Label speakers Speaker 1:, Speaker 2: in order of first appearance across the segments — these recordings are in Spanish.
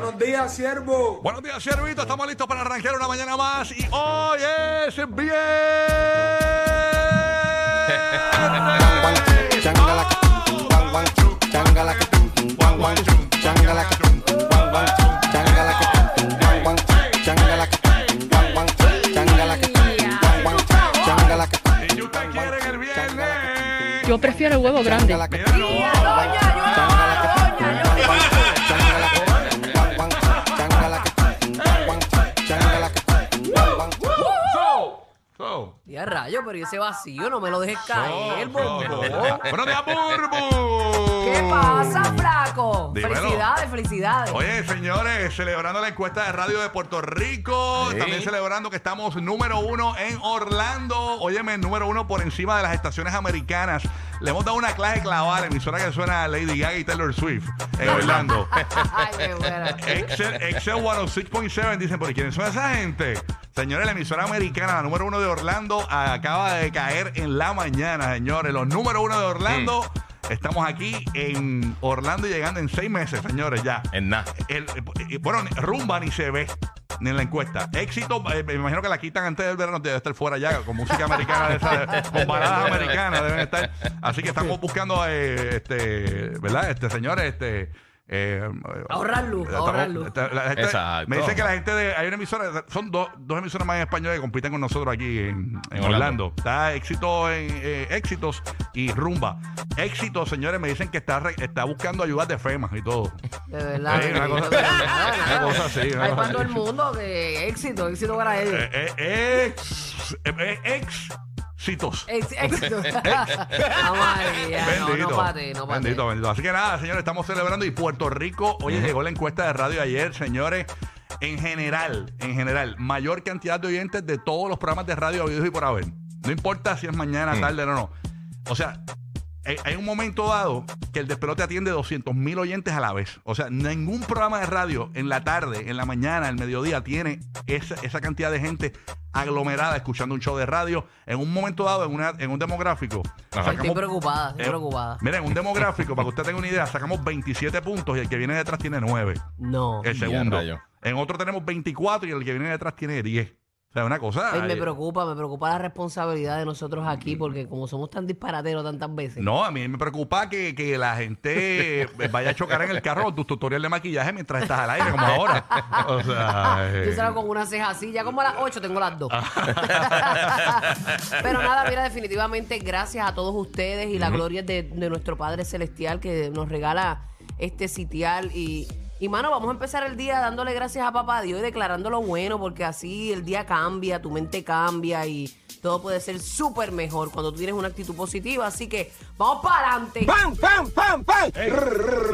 Speaker 1: Buenos días, siervo.
Speaker 2: Buenos días, Siervito. Estamos listos para arrancar una mañana más. Y hoy es viernes. ¿Y usted quiere el viernes?
Speaker 3: Yo prefiero el huevo grande.
Speaker 2: Mira,
Speaker 4: rayo, pero ¿y ese vacío no me lo dejes caer,
Speaker 2: so. Buenos días, Burbu.
Speaker 4: ¿Qué pasa, flaco?
Speaker 2: Dímelo.
Speaker 4: Felicidades, felicidades.
Speaker 2: Oye, señores, celebrando la encuesta de radio de Puerto Rico, también celebrando que estamos número uno en Orlando. Óyeme, número uno por encima de las estaciones americanas. Le hemos dado una clase clavada a la emisora que suena a Lady Gaga y Taylor Swift en Orlando.
Speaker 4: Ay, qué buena.
Speaker 2: Excel, Excel 106.7 dicen, ¿por quiénes son esa gente? Señores, la emisora americana, la número uno de Orlando, acaba de caer en la mañana, señores. Los número uno de Orlando. Estamos aquí en Orlando y llegando en seis meses, señores, ya.
Speaker 5: En nada.
Speaker 2: Eh, bueno, rumba ni se ve ni en la encuesta. Éxito, eh, me imagino que la quitan antes del verano, debe estar fuera ya, con música americana, de esa, con baladas americanas deben estar. Así que estamos buscando, eh, este, ¿verdad? Este, señores, este. Eh,
Speaker 4: Ahorrar luz, ahorrar luz.
Speaker 2: esta- la gente-
Speaker 5: Exacto.
Speaker 2: Me dice que la gente de. Hay una emisora, son dos, dos emisoras más en español que compiten con nosotros aquí en, en
Speaker 5: En
Speaker 2: Orlando.
Speaker 5: Orlando.
Speaker 2: Está éxito en eh, éxitos y rumba. Éxito, señores, me dicen que está, re- está buscando ayudas de FEMA y todo.
Speaker 4: De verdad.
Speaker 2: Sí, una cosa- una así, una
Speaker 4: Hay
Speaker 2: cosa
Speaker 4: para todo el
Speaker 2: así.
Speaker 4: mundo que éxito, éxito para ellos.
Speaker 2: Eh, eh, ex, eh, éxitos.
Speaker 4: Ex- éxito. María, no,
Speaker 2: Bendito.
Speaker 4: no pate, no pate.
Speaker 2: bendito, bendito. Así que nada, señores, estamos celebrando y Puerto Rico, oye, llegó la encuesta de radio ayer, señores. En general, en general, mayor cantidad de oyentes de todos los programas de radio habidos y por haber. No importa si es mañana, tarde o no. O sea, hay, hay un momento dado que el despelote atiende 200 mil oyentes a la vez. O sea, ningún programa de radio en la tarde, en la mañana, el mediodía tiene esa, esa cantidad de gente aglomerada escuchando un show de radio. En un momento dado, en, una, en un demográfico.
Speaker 4: Estoy preocupada, estoy
Speaker 2: Eh,
Speaker 4: preocupada.
Speaker 2: Miren, un demográfico, para que usted tenga una idea, sacamos 27 puntos y el que viene detrás tiene 9.
Speaker 4: No.
Speaker 2: El segundo. En otro tenemos 24 y el que viene detrás tiene 10. O sea, una cosa.
Speaker 4: Ay, me
Speaker 2: eh,
Speaker 4: preocupa, me preocupa la responsabilidad de nosotros aquí, porque como somos tan disparateros tantas veces.
Speaker 2: No, a mí me preocupa que, que la gente vaya a chocar en el carro con tus tutoriales de maquillaje mientras estás al aire, como ahora. O sea. eh,
Speaker 4: Yo salgo con una ceja así, ya como a las 8 tengo las dos. Pero nada, mira, definitivamente gracias a todos ustedes y la gloria de, de nuestro Padre Celestial que nos regala este sitial y... Y mano, vamos a empezar el día dándole gracias a papá Dios y declarando lo bueno, porque así el día cambia, tu mente cambia y todo puede ser súper mejor cuando tú tienes una actitud positiva. Así que vamos para adelante.
Speaker 1: ¡Pam, pam, pam, pam!
Speaker 2: Ey,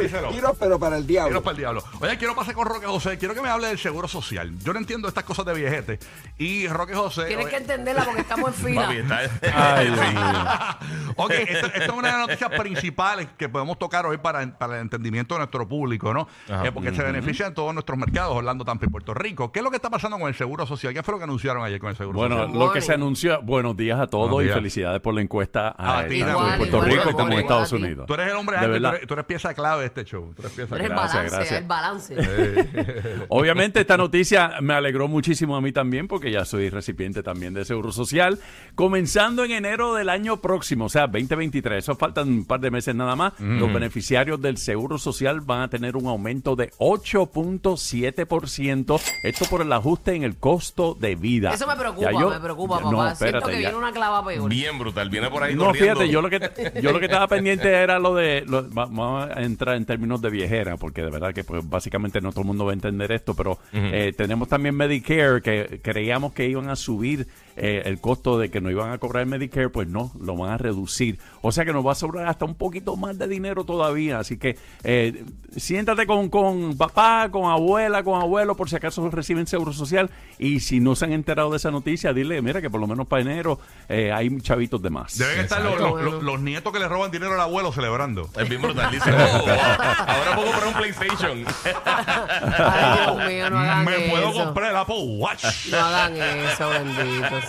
Speaker 2: díselo.
Speaker 1: Tiros, pero para el
Speaker 2: Quiero
Speaker 1: diablo.
Speaker 2: para el diablo. Oye, quiero pasar con Roque José. Quiero que me hable del seguro social. Yo no entiendo estas cosas de viejete. Y Roque José.
Speaker 4: Tienes
Speaker 2: oye-
Speaker 4: que entenderla porque estamos en fila.
Speaker 1: Ay, Dios
Speaker 2: ok, esto, esto es una de las noticias principales que podemos tocar hoy para, para el entendimiento de nuestro público, ¿no?
Speaker 5: Ajá.
Speaker 2: Porque se benefician todos nuestros mercados, Orlando, Tampa y Puerto Rico. ¿Qué es lo que está pasando con el seguro social? ¿Qué fue lo que anunciaron ayer con el seguro
Speaker 6: Bueno,
Speaker 2: social?
Speaker 6: lo que se anunció, buenos días a todos y felicidades por la encuesta
Speaker 2: A
Speaker 6: a,
Speaker 2: ti,
Speaker 6: tanto
Speaker 4: igual,
Speaker 6: en Puerto
Speaker 4: igual,
Speaker 6: Rico
Speaker 4: igual,
Speaker 6: como en
Speaker 4: igual
Speaker 6: Estados. Unidos.
Speaker 2: Tú eres el hombre
Speaker 6: De
Speaker 2: ángel, tú
Speaker 6: verdad.
Speaker 2: eres, tú eres pieza clave de este show. Tú eres pieza clave.
Speaker 6: Gracias,
Speaker 4: balance,
Speaker 6: gracias.
Speaker 4: el balance.
Speaker 6: Obviamente esta noticia me alegró muchísimo a mí también porque ya soy recipiente también de Seguro Social, comenzando en enero del año próximo, o sea, sea, 2023, eso faltan un par de meses nada más, los beneficiarios del Seguro Social van a tener un aumento de 8.7%, esto por el ajuste en el costo de vida.
Speaker 4: Eso me preocupa,
Speaker 6: yo-
Speaker 4: me preocupa, papá.
Speaker 6: no,
Speaker 4: Siento
Speaker 6: espérate,
Speaker 4: que
Speaker 6: ya-
Speaker 4: viene una clava peor.
Speaker 3: Bien brutal. Viene por ahí
Speaker 6: No,
Speaker 3: corriendo.
Speaker 6: fíjate, yo lo que yo lo que estaba pendiente era lo de lo- vamos a entrar en términos de viejera, porque de verdad que pues, básicamente no todo el mundo va a entender esto, pero eh, tenemos también Medicare que creíamos que iban a subir eh, el costo de que no iban a cobrar el Medicare, pues no, lo van a reducir. O sea que nos va a sobrar hasta un poquito más de dinero todavía. Así que eh, siéntate con, con papá, con abuela, con abuelo, por si acaso reciben seguro social. Y si no se han enterado de esa noticia, dile, mira que por lo menos para enero eh, hay chavitos de más.
Speaker 2: Deben estar los,
Speaker 4: Exacto.
Speaker 2: los- los- los nietos que le roban dinero al abuelo celebrando.
Speaker 3: Es bien brutal. Dice, oh, ahora puedo comprar un PlayStation.
Speaker 4: Ay, Dios mío, no hagan
Speaker 2: Me puedo comprar el Apple Watch.
Speaker 4: No hagan eso, bendito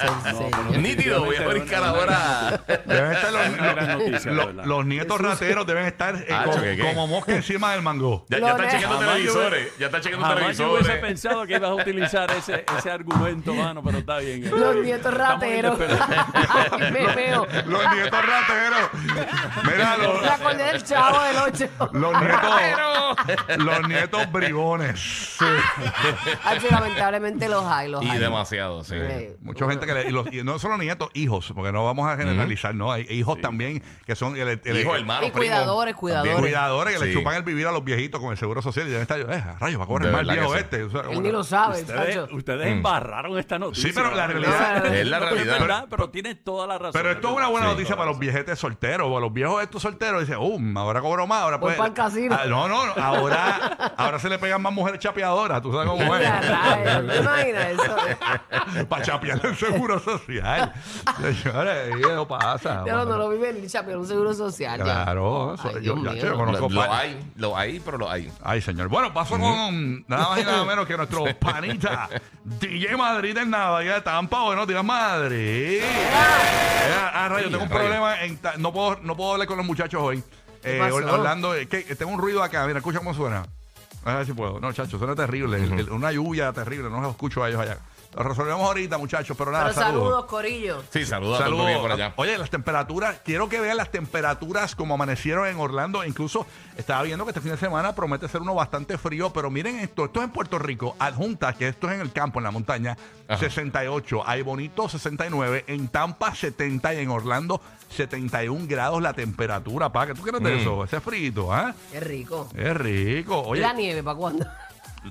Speaker 3: Nítido, voy a brincar ahora.
Speaker 2: Deben estar los, nietos rateros deben estar eh,
Speaker 3: Ah,
Speaker 2: como,
Speaker 3: choque, ¿qué?
Speaker 2: como mosca encima del mango.
Speaker 3: Ya, ya están chequeando
Speaker 6: Jamás yo
Speaker 3: televisores. Ya están chequeando
Speaker 6: Jamás yo hubiese
Speaker 3: televisores.
Speaker 6: pensado que ibas a utilizar ese, ese argumento, mano, pero está bien. está
Speaker 4: Los
Speaker 6: bien.
Speaker 4: nietos
Speaker 6: Estamos
Speaker 4: rateros. Ay, me veo.
Speaker 2: Los nietos rateros. Mira, los,
Speaker 4: Me acordé del chavo del 8.
Speaker 2: los nietos. Los nietos bribones. Sí.
Speaker 4: Lamentablemente los hay, los
Speaker 3: Y
Speaker 4: hay.
Speaker 3: demasiado, sí.
Speaker 4: Sí.
Speaker 2: Mucha gente que le, y, los- y no solo nietos, hijos, porque no vamos a generalizar, ¿no? Hay hijos también que son el, el-
Speaker 3: Hijo,
Speaker 2: el-
Speaker 3: hermano,
Speaker 4: Y
Speaker 3: primo.
Speaker 4: cuidadores, cuidadores.
Speaker 2: cuidadores que le
Speaker 3: Sí.
Speaker 2: chupan el vivir a los viejitos con el seguro social y deben estar, eh, rayos, va a correr
Speaker 3: De
Speaker 2: mal
Speaker 3: verdad
Speaker 2: viejo
Speaker 3: que sí.
Speaker 2: este. O sea,
Speaker 4: Él
Speaker 2: bueno.
Speaker 4: ni lo sabe,
Speaker 6: Ustedes, ustedes embarraron esta noticia.
Speaker 2: Sí, pero la realidad-
Speaker 3: Es la
Speaker 6: Pero
Speaker 3: realidad.
Speaker 6: verdad, pero tienes toda la razón.
Speaker 2: Pero esto es una buena
Speaker 3: Sí,
Speaker 2: noticia para los viejetes solteros o los viejos estos solteros. Dicen, um, ahora cobro más, ahora
Speaker 4: Voy
Speaker 2: pues.
Speaker 4: pa'l casino.
Speaker 2: Ah, no, no, no, ahora, ahora se le pegan más mujeres chapeadoras, tú sabes cómo
Speaker 4: Ya, rayos, ¿Te
Speaker 2: es.
Speaker 4: imaginas eso?
Speaker 2: para chapear el seguro social. Señores, eso pasa.
Speaker 4: Pero no lo vive ni chapeón, un seguro social.
Speaker 2: Claro, eso-
Speaker 4: Ay,
Speaker 2: yo,
Speaker 4: Dios
Speaker 2: ya,
Speaker 4: mío.
Speaker 2: yo conozco
Speaker 3: Lo,
Speaker 2: pa-
Speaker 3: hay, lo hay, pero lo hay.
Speaker 2: Ay, señor. Bueno, paso con nada más y nada menos que nuestro panita DJ Madrid en Navidad de Tampa. Buenos días, Madrid. Eh, Ah, rayo,
Speaker 3: Sí,
Speaker 2: tengo un
Speaker 3: rayo.
Speaker 2: problema. En ta- no, puedo, no puedo hablar con los muchachos hoy. Eh,
Speaker 4: pasó?
Speaker 2: Orlando, eh, que, tengo un ruido acá. Mira, escucha cómo suena. A ver si puedo. No, chacho, suena terrible. El- el- una lluvia terrible. No los escucho a ellos allá. Lo resolvemos ahorita, muchachos, pero nada,
Speaker 4: Pero
Speaker 2: saludos.
Speaker 4: saludos, Corillo.
Speaker 3: Sí, saludos a todo el
Speaker 2: Saludos.
Speaker 3: por allá.
Speaker 2: Oye, las temperaturas, quiero que vean las temperaturas como amanecieron en Orlando. Incluso estaba viendo que este fin de semana promete ser uno bastante frío, pero miren esto, esto es en Puerto Rico, adjunta, que esto es en el campo, en la montaña,
Speaker 3: Ajá.
Speaker 2: 68, hay bonito 69, en Tampa 70 y en Orlando 71 grados la temperatura, pa, ¿qué tú quieres de
Speaker 3: Mm.
Speaker 2: eso? Ese frito, ¿ah?
Speaker 4: Qué rico.
Speaker 2: Es rico.
Speaker 4: ¿Y
Speaker 2: Oye,
Speaker 4: la nieve para cuándo?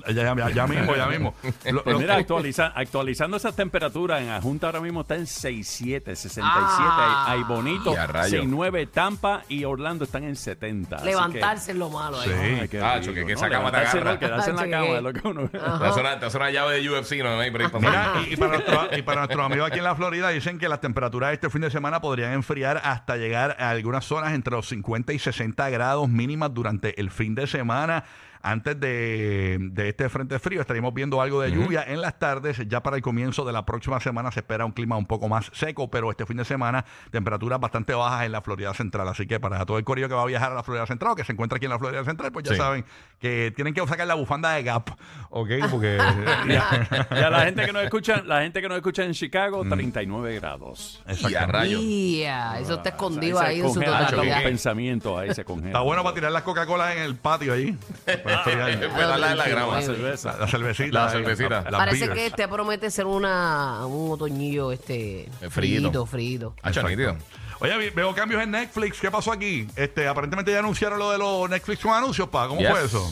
Speaker 2: Ya, ya- ya mismo, ya mismo. Lo-
Speaker 6: Pues
Speaker 2: lo-
Speaker 6: mira, actualiza- actualizando esas temperaturas, en Ajunta ahora mismo está en 67, 67,
Speaker 4: Ah.
Speaker 6: hay, hay Bonito,
Speaker 3: Y a rayo.
Speaker 6: 69, Tampa y Orlando están en 70. así que-
Speaker 4: Levantarse es lo malo ahí.
Speaker 2: Sí.
Speaker 6: Ay, qué
Speaker 3: Ah,
Speaker 6: rico,
Speaker 3: que
Speaker 6: ¿no?
Speaker 3: esa cama te agarra.
Speaker 6: Quedarse en
Speaker 4: Ah,
Speaker 6: la cama
Speaker 4: choque.
Speaker 6: es lo que uno...
Speaker 3: Te hace, una, te hace una llave de UFC, no hay break para
Speaker 2: Mira, y, y para nuestro- y para nuestros amigos aquí en la Florida dicen que las temperaturas este fin de semana podrían enfriar hasta llegar a algunas zonas entre los 50 y 60 grados mínimas durante el fin de semana. Antes de, de este frente frío estaríamos viendo algo de lluvia en las tardes. Ya para el comienzo de la próxima semana se espera un clima un poco más seco, pero este fin de semana temperaturas bastante bajas en la Florida Central. Así que para todo el corillo que va a viajar a la Florida Central o que se encuentra aquí en la Florida Central, pues ya
Speaker 3: Sí.
Speaker 2: saben que tienen que sacar la bufanda de Gap, ¿ok? Porque...
Speaker 6: Y a la gente que nos escucha, la gente que nos escucha en Chicago, 39 grados.
Speaker 3: Y a rayo.
Speaker 4: Ya, eso está escondido
Speaker 6: se
Speaker 4: ahí en su totalidad.
Speaker 6: pensamientos ahí se congela.
Speaker 2: Está bueno para tirar las Coca-Cola en el patio ahí. Enfriar.
Speaker 3: Después darle la de grama.
Speaker 6: La cerveza.
Speaker 2: la, la cervecita.
Speaker 3: La
Speaker 2: eh,
Speaker 3: cervecita.
Speaker 4: Parece
Speaker 2: beers.
Speaker 4: que este promete ser una, un otoñillo este
Speaker 3: Eh, frito.
Speaker 4: frito,
Speaker 3: nítido.
Speaker 2: Oye, veo cambios en Netflix. ¿Qué pasó aquí? Este, aparentemente ya anunciaron lo de los Netflix con anuncios, pa. ¿Cómo
Speaker 3: Yes.
Speaker 2: fue eso?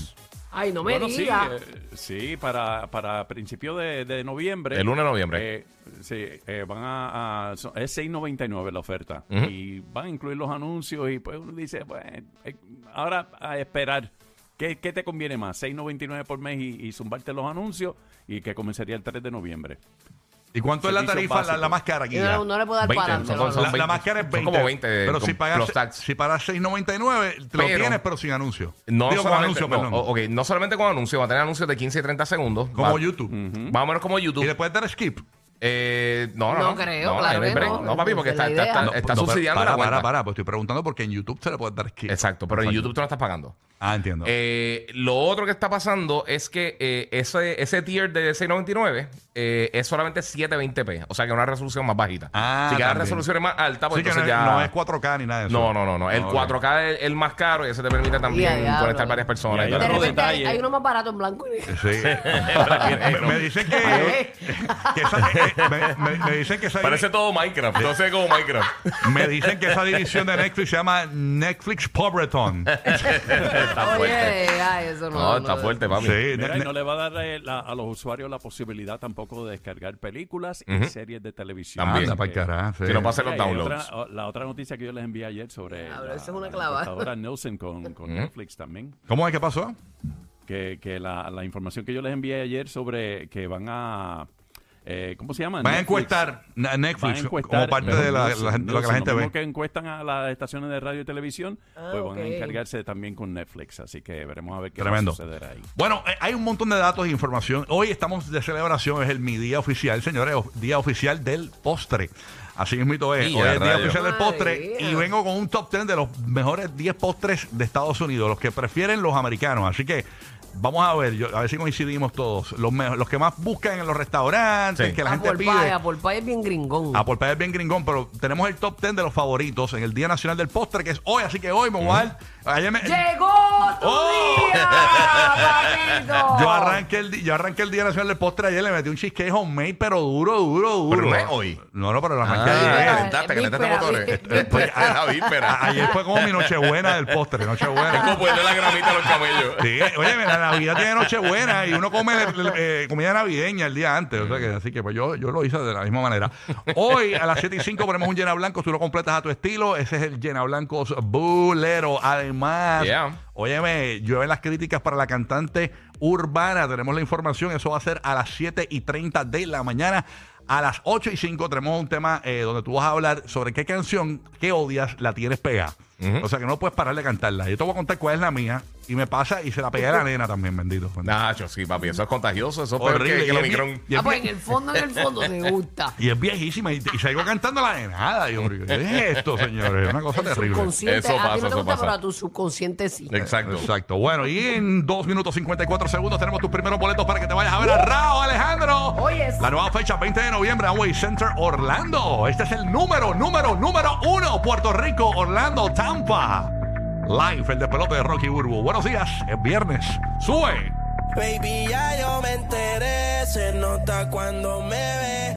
Speaker 4: Ay, no me
Speaker 6: Bueno, sí,
Speaker 4: diga.
Speaker 6: eh, sí, para, para principios de, de noviembre.
Speaker 3: El 1 de noviembre.
Speaker 6: eh, sí, eh, van a, a- son- es 6.99 la oferta. Y van a incluir los anuncios y pues uno dice, pues, eh, ahora a esperar. ¿Qué, qué te conviene más? 6.99 por mes y, y zumbarte los anuncios y que comenzaría el 3 de noviembre.
Speaker 2: ¿Y cuánto es la tarifa, la, la más cara aquí?
Speaker 4: No, no le puedo dar
Speaker 3: 20,
Speaker 4: para
Speaker 3: son- son
Speaker 2: la, la
Speaker 3: 20.
Speaker 2: más cara es
Speaker 3: Son
Speaker 2: 20.
Speaker 3: como 20
Speaker 2: Pero
Speaker 3: con
Speaker 2: si pagas, si pagas 6.99, te lo
Speaker 3: Pero-
Speaker 2: tienes, pero sin anuncio.
Speaker 3: No
Speaker 2: Digo, con
Speaker 3: solamente,
Speaker 2: anuncio,
Speaker 3: no,
Speaker 2: perdón.
Speaker 3: o- ok, no solamente con anuncios, va a tener anuncios de 15 y 30 segundos.
Speaker 2: Como
Speaker 3: Va-
Speaker 2: YouTube.
Speaker 3: Más o menos como YouTube.
Speaker 2: Y le puedes dar skip.
Speaker 3: Eh, no, no,
Speaker 4: No creo, claro
Speaker 3: no break.
Speaker 4: no.
Speaker 3: No, papi, porque está,
Speaker 4: es
Speaker 2: pero
Speaker 3: subsidiando
Speaker 2: para,
Speaker 3: la
Speaker 2: para, para, pues estoy preguntando porque en YouTube se le puede dar skip.
Speaker 3: Exacto, pero en. YouTube tú no estás pagando.
Speaker 2: Ah, entiendo.
Speaker 3: Eh, lo otro que está pasando es que eh, ese, ese tier de 699 eh, es solamente 720p, o sea que una resolución más bajita.
Speaker 2: Ah,
Speaker 3: si cada resolución es más alta, pues entonces
Speaker 2: es-
Speaker 3: ya.
Speaker 2: no es 4K ni nada de eso.
Speaker 3: no, no, no, no. El
Speaker 2: Ok.
Speaker 3: 4K es el más caro y ese te permite también conectar varias personas.
Speaker 6: Y
Speaker 3: y
Speaker 6: hay
Speaker 4: uno más barato en blanco y negro.
Speaker 2: Sí. me, me dicen que, que esa, me, me- me dicen que esa
Speaker 3: Parece todo Minecraft, no sé como Minecraft.
Speaker 2: me dicen que esa división de Netflix se llama Netflix Pobreton.
Speaker 3: está fuerte.
Speaker 4: Oye, ay, eso no.
Speaker 3: No, está fuerte, papi.
Speaker 2: Sí,
Speaker 6: Mira,
Speaker 2: ne-
Speaker 6: y
Speaker 2: ne-
Speaker 6: no le va a dar eh, la- a los usuarios la posibilidad tampoco de descargar películas y series de televisión.
Speaker 3: También.
Speaker 2: Anda pa'l carajo, sí.
Speaker 3: Si no pasa los
Speaker 6: Mira, y
Speaker 3: downloads.
Speaker 6: otra- o- la otra noticia que yo les envié ayer sobre
Speaker 4: Diablo,
Speaker 6: la,
Speaker 4: esa es una
Speaker 6: la
Speaker 4: clavada.
Speaker 6: encuestadora Nielsen con, con Netflix también,
Speaker 2: ¿Cómo es que pasó?
Speaker 6: que, que la, la información que yo les envié ayer sobre que van a... eh, ¿Cómo se llama?
Speaker 2: Van a encuestar na-
Speaker 6: Van a
Speaker 2: Netflix
Speaker 6: encuestar,
Speaker 2: como parte de la, lo que la gente ve.
Speaker 6: que encuestan a las estaciones de radio y televisión,
Speaker 4: Ah,
Speaker 6: pues van a encargarse también con Netflix. Así que veremos a ver qué
Speaker 2: Tremendo.
Speaker 6: va a suceder ahí.
Speaker 2: Bueno, eh, hay un montón de datos e información. Hoy estamos de celebración, es el mi día oficial, señores, día oficial del postre. Así mismo es. Hoy es el día oficial del postre y vengo con un top 10 de los mejores 10 postres de Estados Unidos, los que prefieren los americanos. Así que vamos a ver, yo, a ver si coincidimos todos. Los, me- los que más buscan en los restaurantes,
Speaker 3: Sí.
Speaker 2: que la gente
Speaker 4: Apple
Speaker 2: pide.
Speaker 4: Pie, Apple Pie es bien gringón.
Speaker 2: Apple Pie es bien gringón, pero tenemos el top 10 de los favoritos en el Día Nacional del Postre, que es hoy. Así que hoy me voy a dar- ayer me-
Speaker 4: ¡Llegó tu
Speaker 2: ¡Oh!
Speaker 4: día!
Speaker 2: Yo arranqué, el, di- yo arranqué el Día Nacional del Postre ayer, le metí un cheesecake homemade, pero duro, duro, duro.
Speaker 3: Pero no es hoy.
Speaker 2: No, no, pero lo arranqué
Speaker 3: Ah,
Speaker 2: ayer.
Speaker 3: calentaste, calentaste
Speaker 4: víspera,
Speaker 3: motores.
Speaker 4: víspera.
Speaker 2: Pues, a-
Speaker 3: La víspera.
Speaker 2: ayer fue como mi nochebuena del postre,
Speaker 3: Es como
Speaker 2: nochebuena.
Speaker 3: ponerle la gramita a los camellos.
Speaker 2: Sí, oye, mira, la Navidad tiene Nochebuena y uno come eh, comida navideña el día antes. O sea que, así que pues yo, yo lo hice de la misma manera. Hoy a las 7 y 5 ponemos un llena blanco, tú lo completas a tu estilo. Ese es el llena blancos bulero. Además,
Speaker 3: Yeah.
Speaker 2: óyeme, llueven las críticas para la cantante urbana. Tenemos la información, eso va a ser a las 7 y 30 de la mañana. A las 8 y 5 tenemos un tema eh, donde tú vas a hablar sobre qué canción que odias la tienes pegada. O sea que no puedes parar de cantarla. Yo te voy a contar cuál es la mía y me pasa y se la pegué a la nena también, bendito.
Speaker 3: Nacho, sí, papi, eso es contagioso, eso es peor
Speaker 2: Horrible.
Speaker 3: que, que
Speaker 2: y, es y
Speaker 4: Ah, pues en el fondo, en el fondo te gusta.
Speaker 2: y es viejísima y, y sigo cantando la de nada. Yo, digo, ¿qué es esto, señores? Es una cosa
Speaker 4: El
Speaker 2: terrible.
Speaker 4: subconsciente,
Speaker 3: Eso
Speaker 4: a ti
Speaker 3: pasa,
Speaker 4: no te
Speaker 3: eso
Speaker 4: gusta,
Speaker 3: pasa.
Speaker 4: pero a tu subconsciente sí.
Speaker 3: Exacto.
Speaker 2: Exacto. Bueno, y en 2 minutos 54 segundos tenemos tus primeros boletos para que te vayas a ver a Rao, Alejandro.
Speaker 4: Oye, sí.
Speaker 2: La nueva fecha, 20 de noviembre, Amway Center, Orlando. Este es el número, número, número uno. Puerto Rico, Orlando, Tampa. Live, el despelote de Rocky Burbu. Buenos días, es viernes. ¡Sube!
Speaker 5: Baby, ya yo me enteré, se nota cuando me ve.